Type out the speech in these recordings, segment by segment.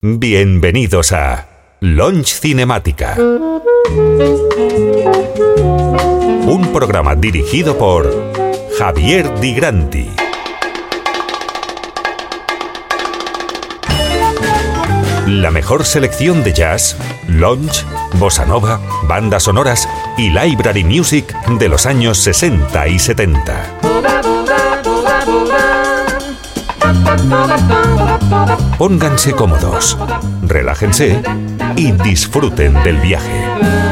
Bienvenidos a Launch Cinemática. Un programa dirigido por Javier Di Granti. La mejor selección de jazz, lounge, bossa nova, bandas sonoras y library music de los años 60 y 70. Pónganse cómodos, relájense y disfruten del viaje.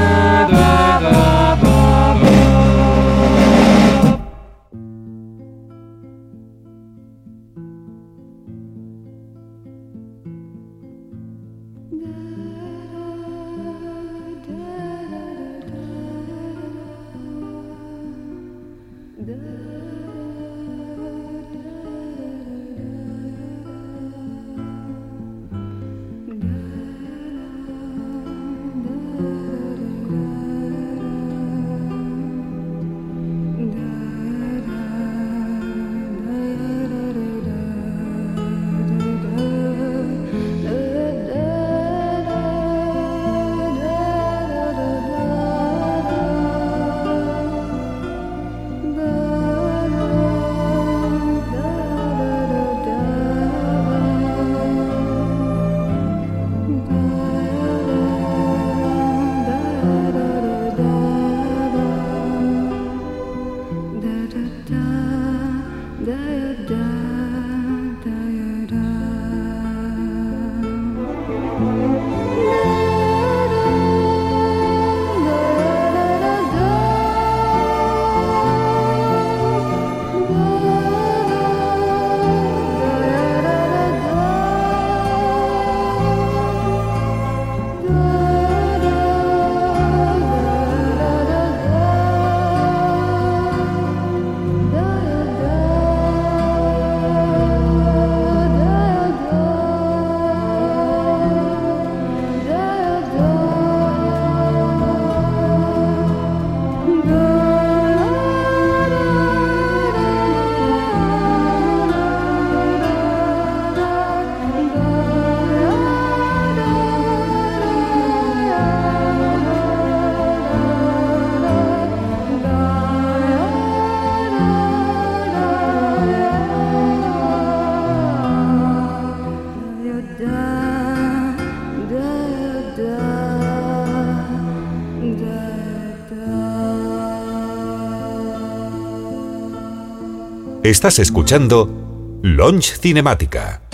Estás escuchando Launch Cinemática.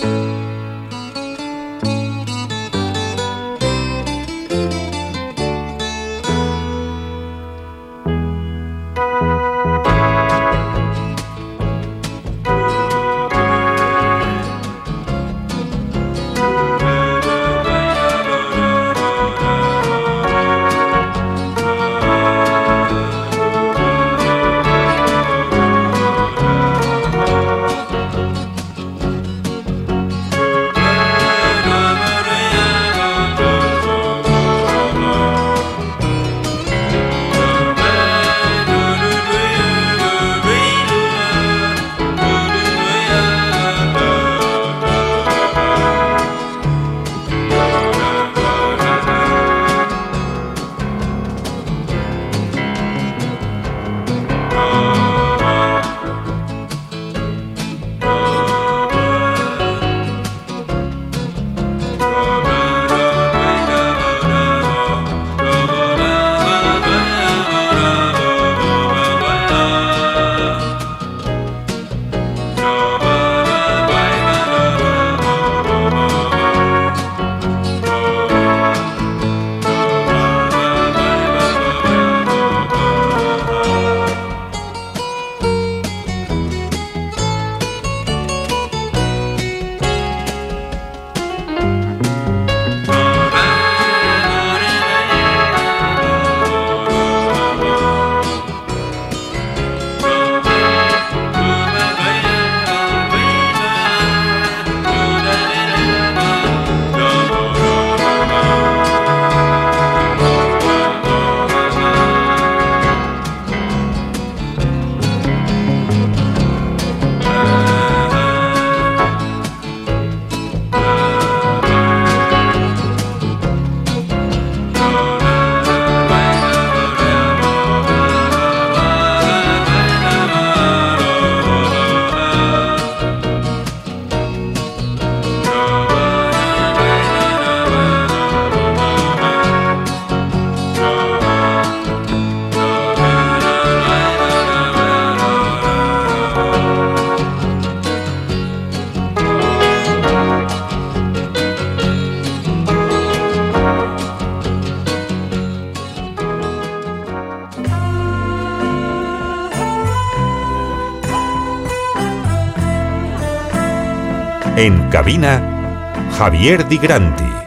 Cabina, Javier Di Granti.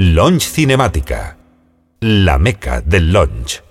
Launch Cinemática, la meca del launch.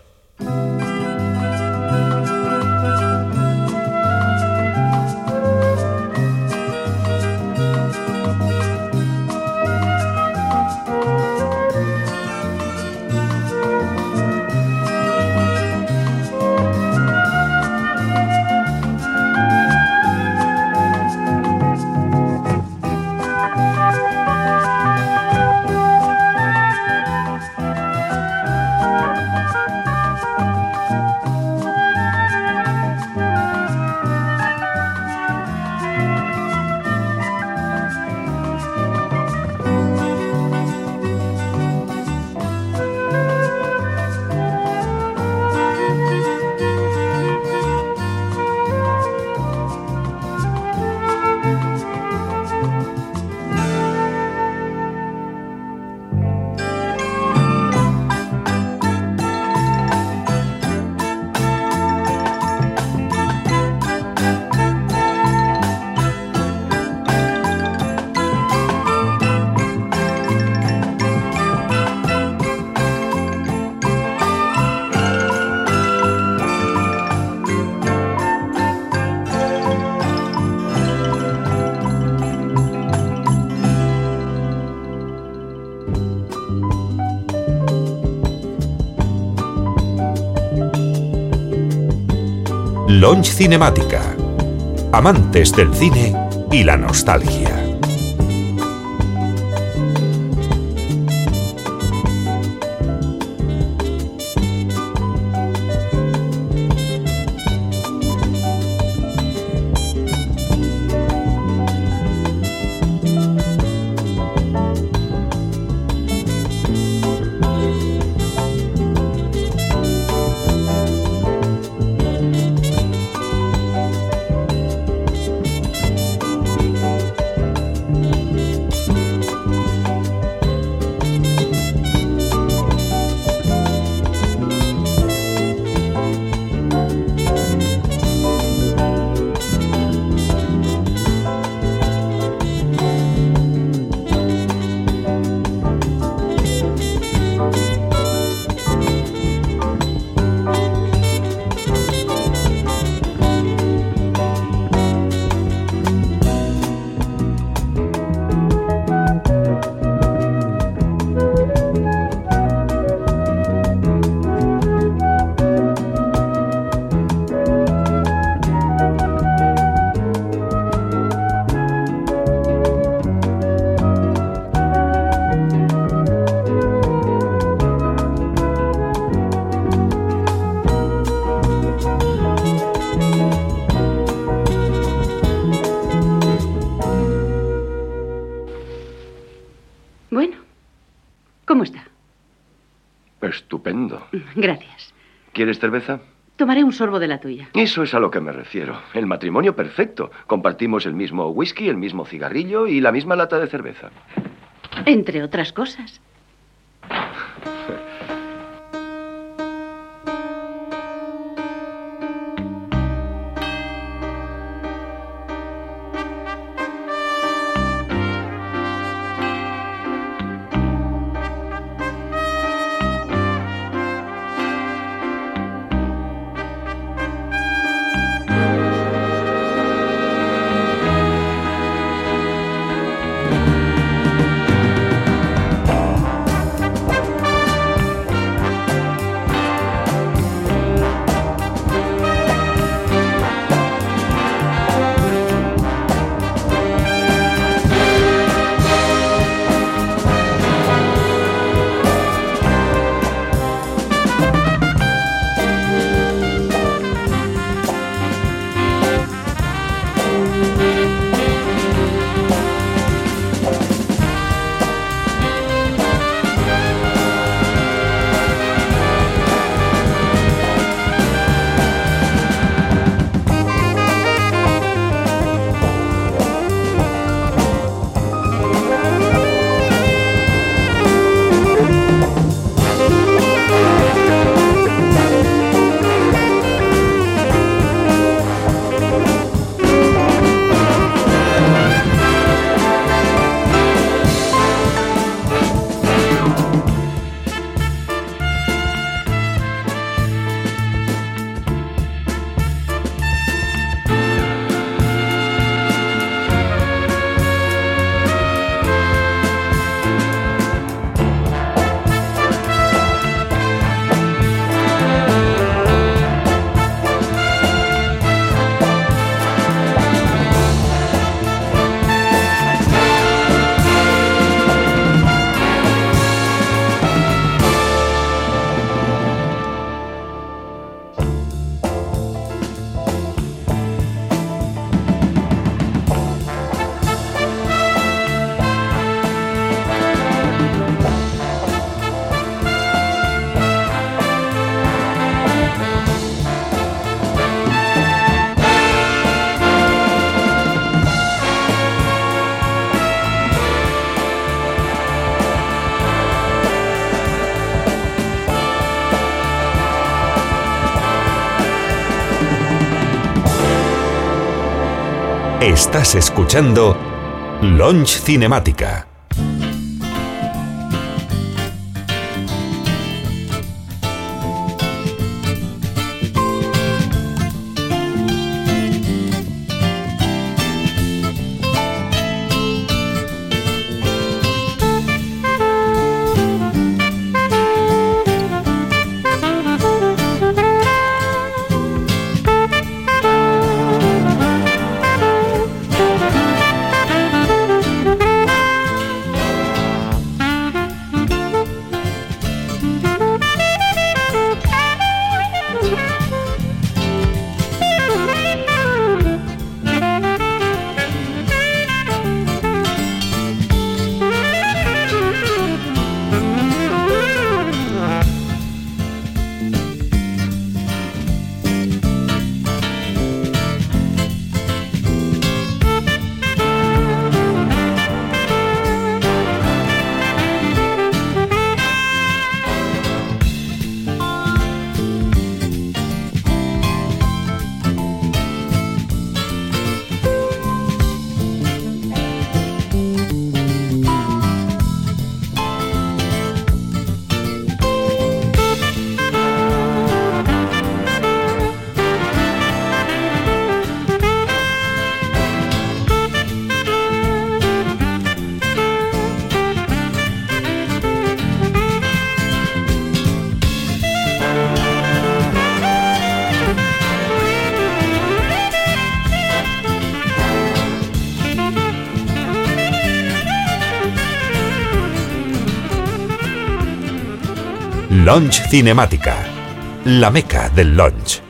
Launch Cinemática. Amantes del cine y la nostalgia. ¿Quieres cerveza? Tomaré un sorbo de la tuya. Eso es a lo que me refiero. El matrimonio perfecto. Compartimos el mismo whisky, el mismo cigarrillo y la misma lata de cerveza. Entre otras cosas. Estás escuchando Launch Cinemática. Launch Cinemática, la meca del launch.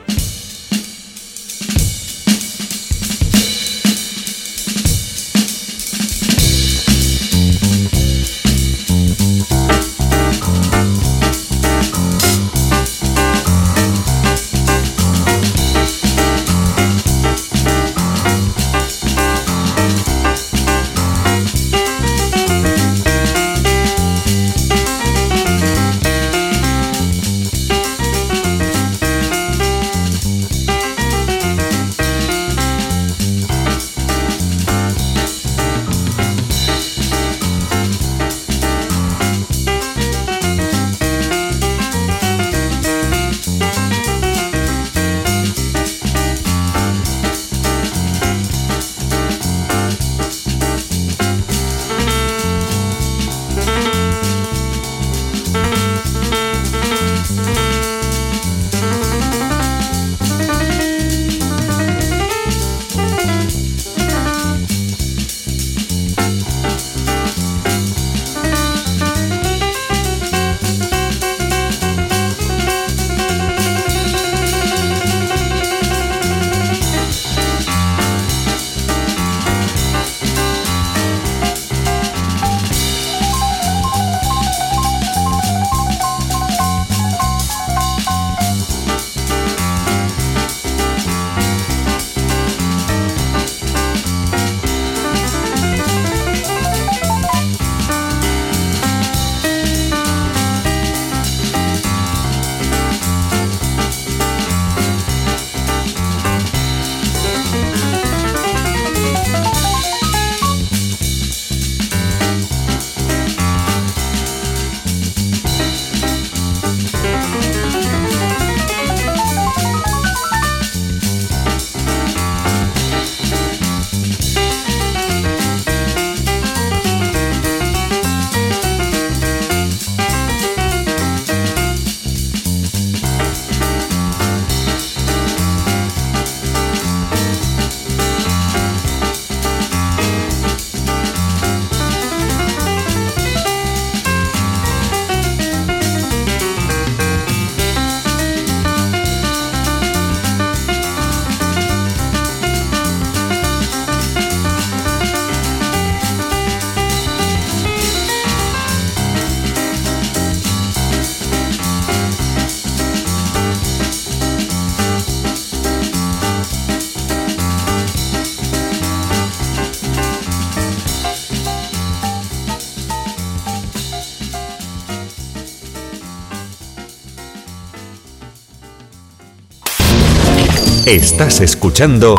Estás escuchando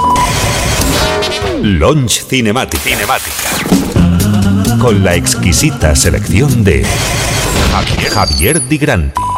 Launch Cinematic. Cinemática. Con la exquisita selección de Javier, Javier Di Granti.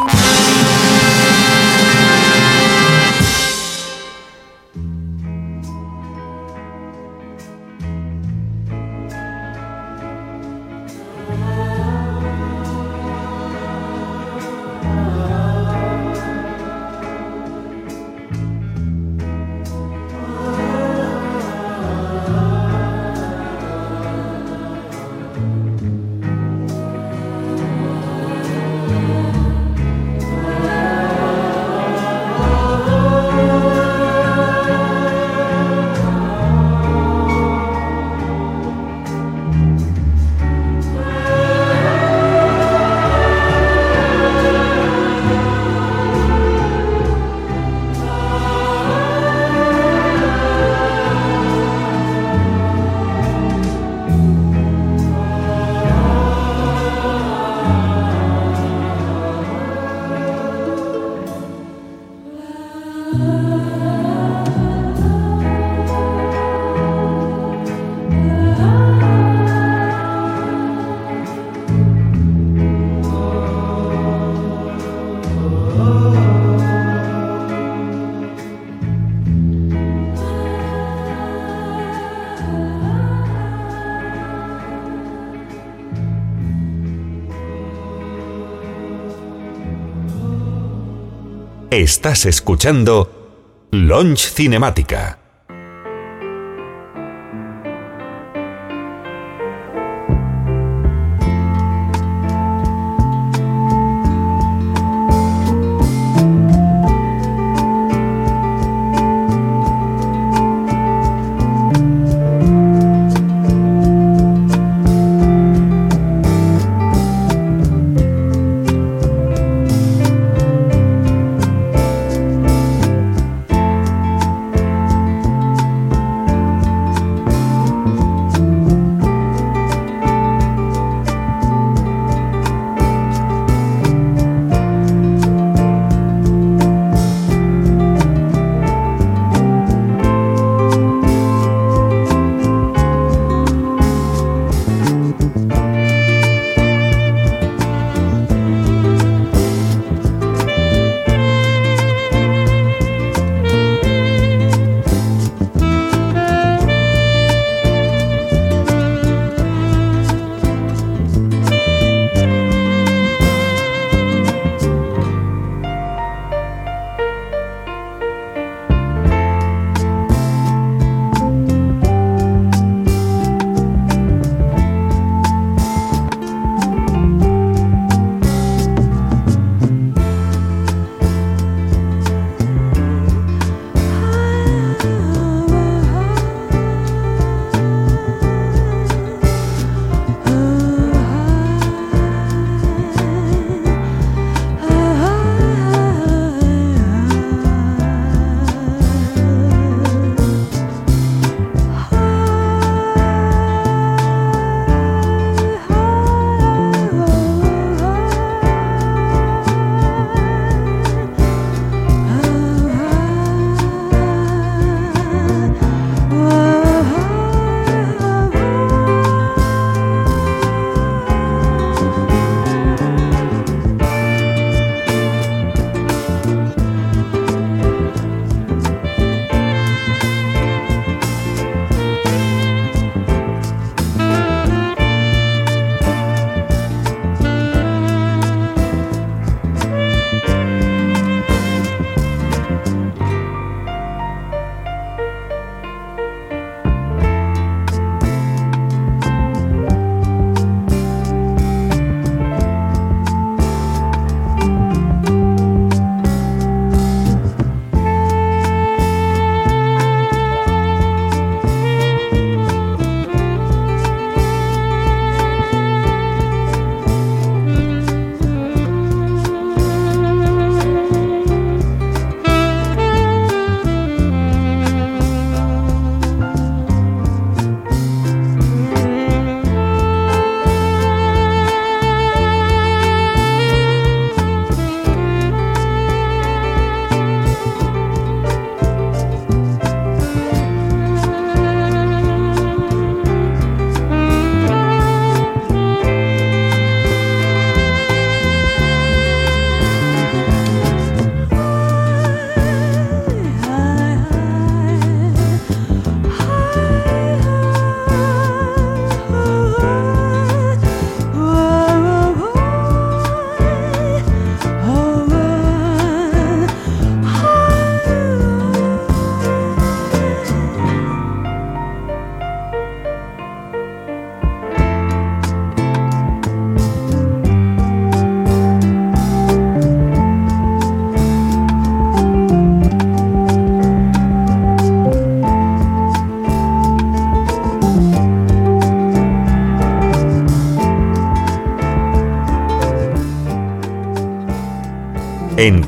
Estás escuchando Launch Cinemática.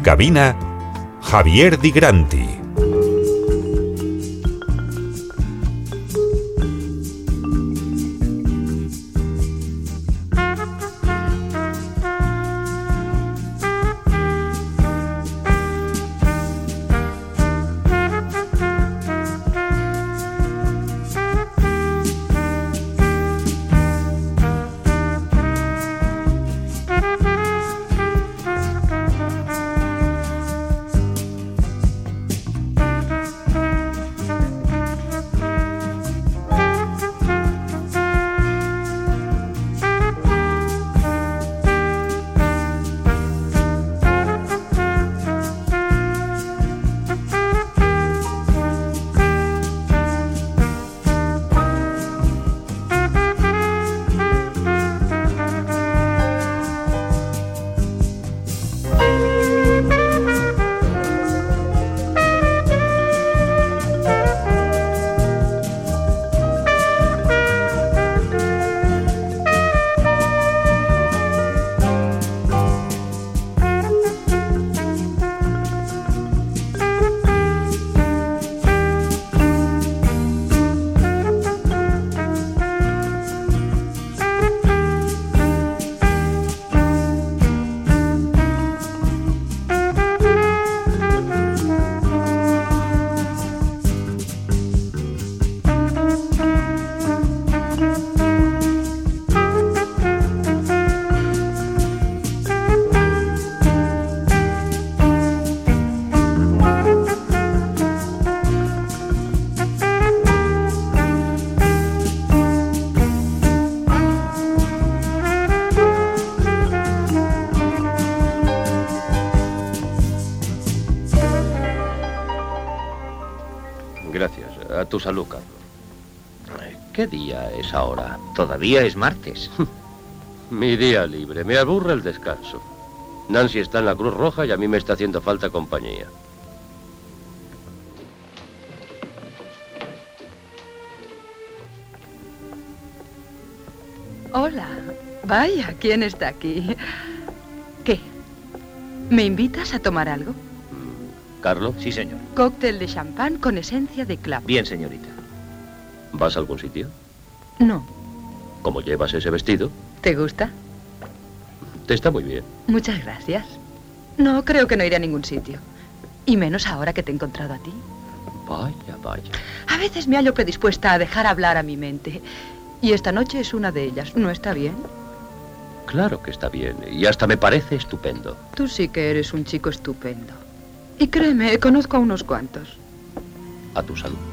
Cabina, Javier Di Granti. Tu salud, Carlos. ¿Qué día es ahora? Todavía es martes. Mi día libre. Me aburre el descanso. Nancy está en la Cruz Roja y a mí me está haciendo falta compañía. Hola. Vaya, ¿quién está aquí? ¿Qué? ¿Me invitas a tomar algo? ¿Carlos? Sí, señor. Cóctel de champán con esencia de clavo. Bien, señorita. ¿Vas a algún sitio? No. ¿Cómo llevas ese vestido? ¿Te gusta? Te está muy bien. Muchas gracias. No, creo que no iré a ningún sitio. Y menos ahora que te he encontrado a ti. Vaya, vaya. A veces me hallo predispuesta a dejar hablar a mi mente. Y esta noche es una de ellas. ¿No está bien? Claro que está bien. Y hasta me parece estupendo. Tú sí que eres un chico estupendo. Y créeme, conozco a unos cuantos. A tu salud.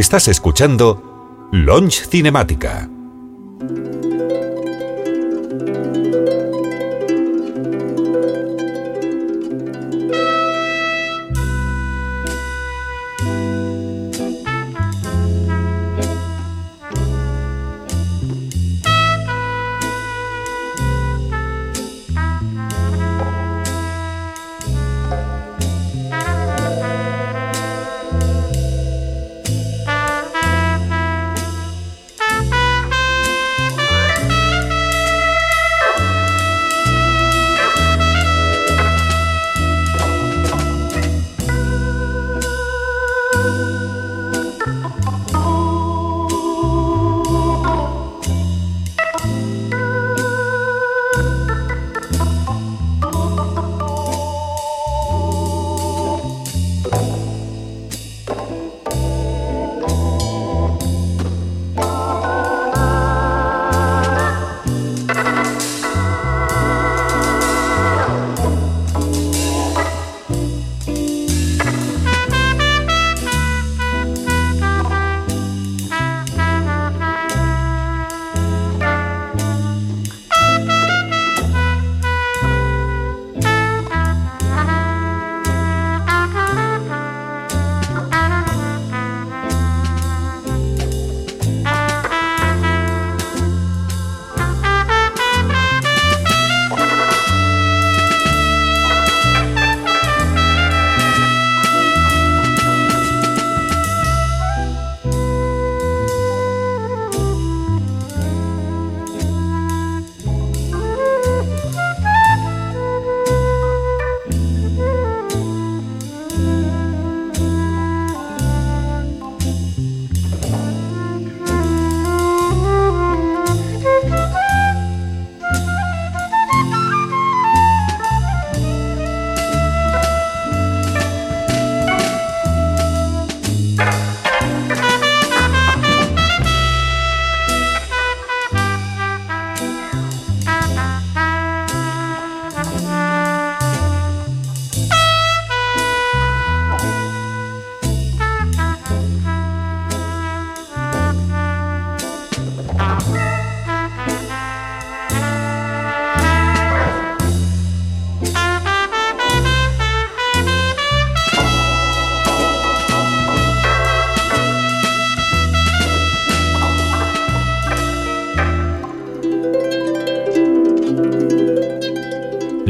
Estás escuchando Launch Cinemática.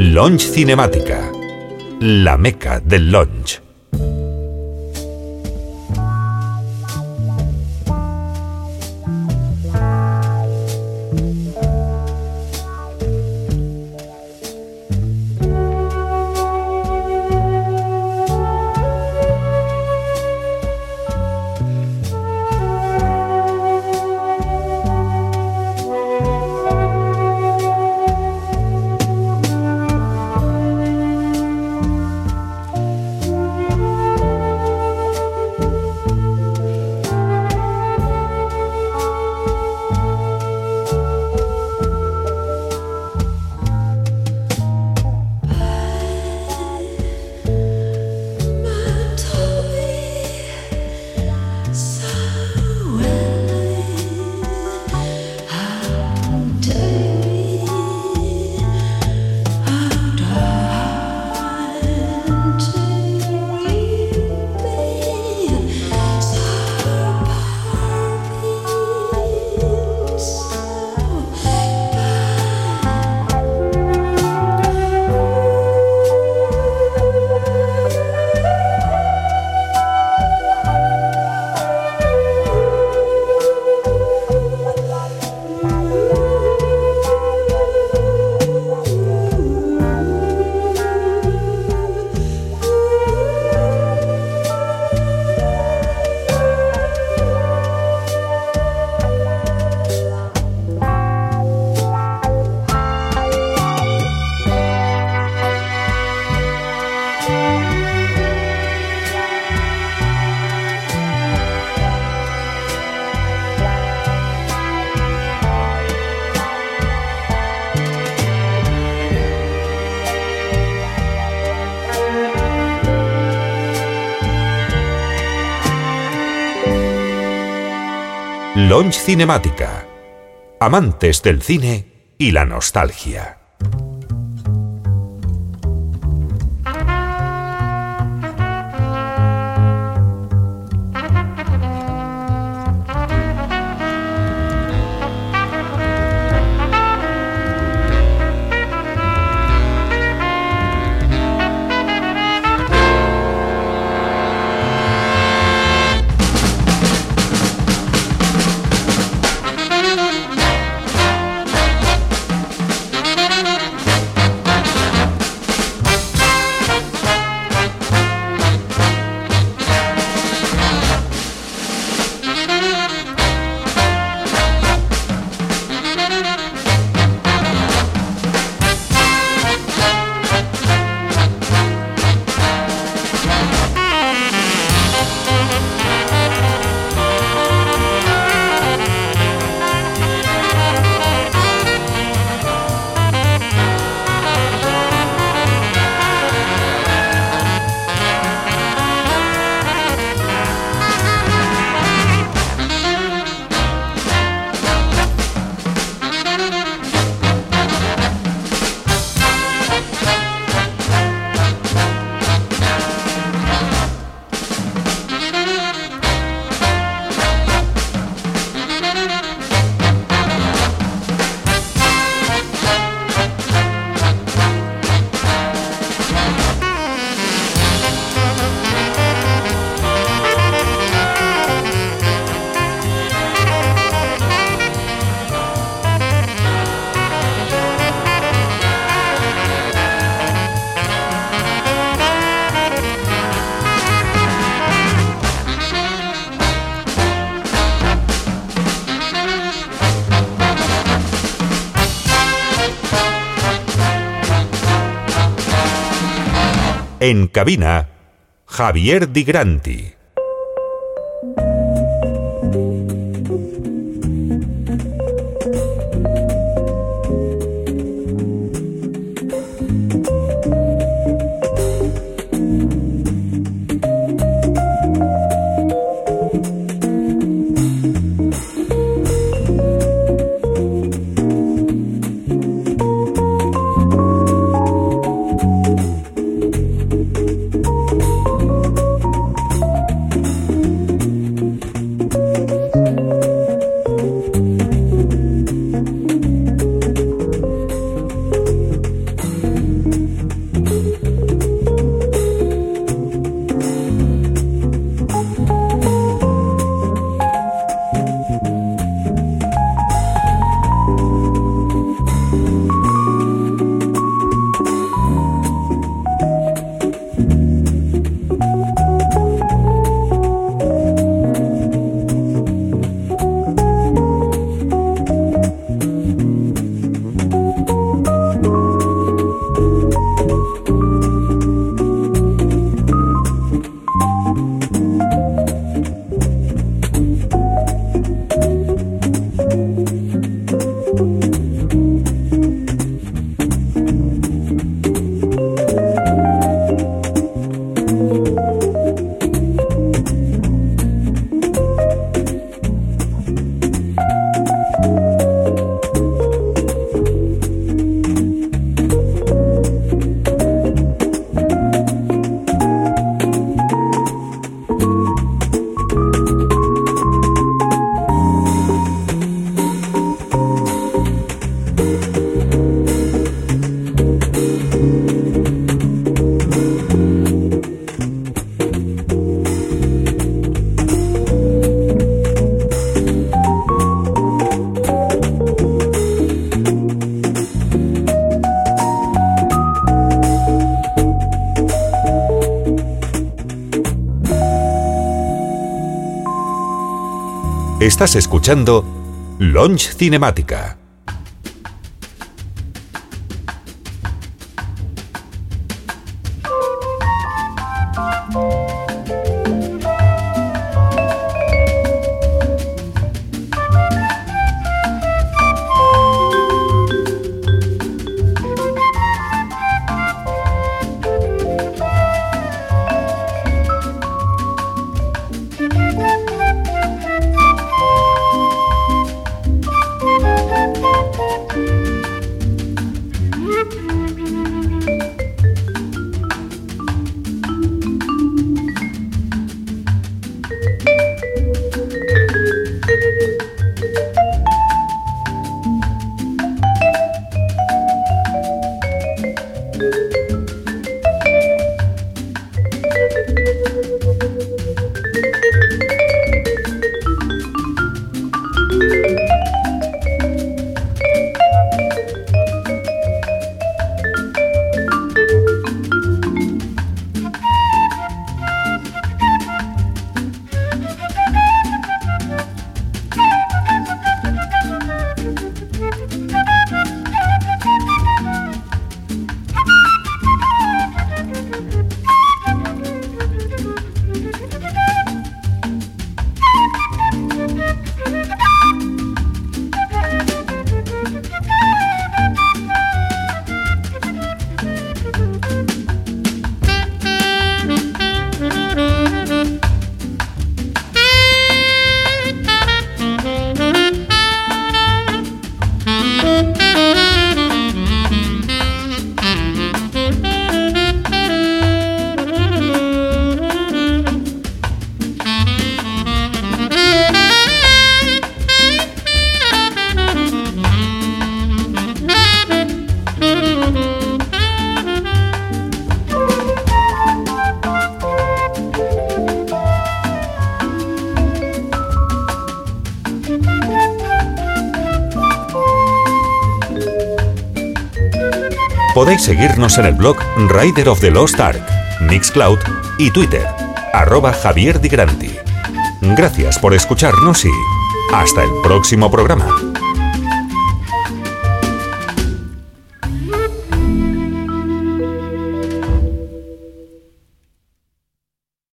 Launch Cinemática, la meca del launch. Cinemática. Amantes del cine y la nostalgia. En cabina, Javier Di Granti. Estás escuchando Launch Cinemática. Podéis seguirnos en el blog Rider of the Lost Ark, Mixcloud y Twitter, arroba Javier Di Granti. Gracias por escucharnos y hasta el próximo programa.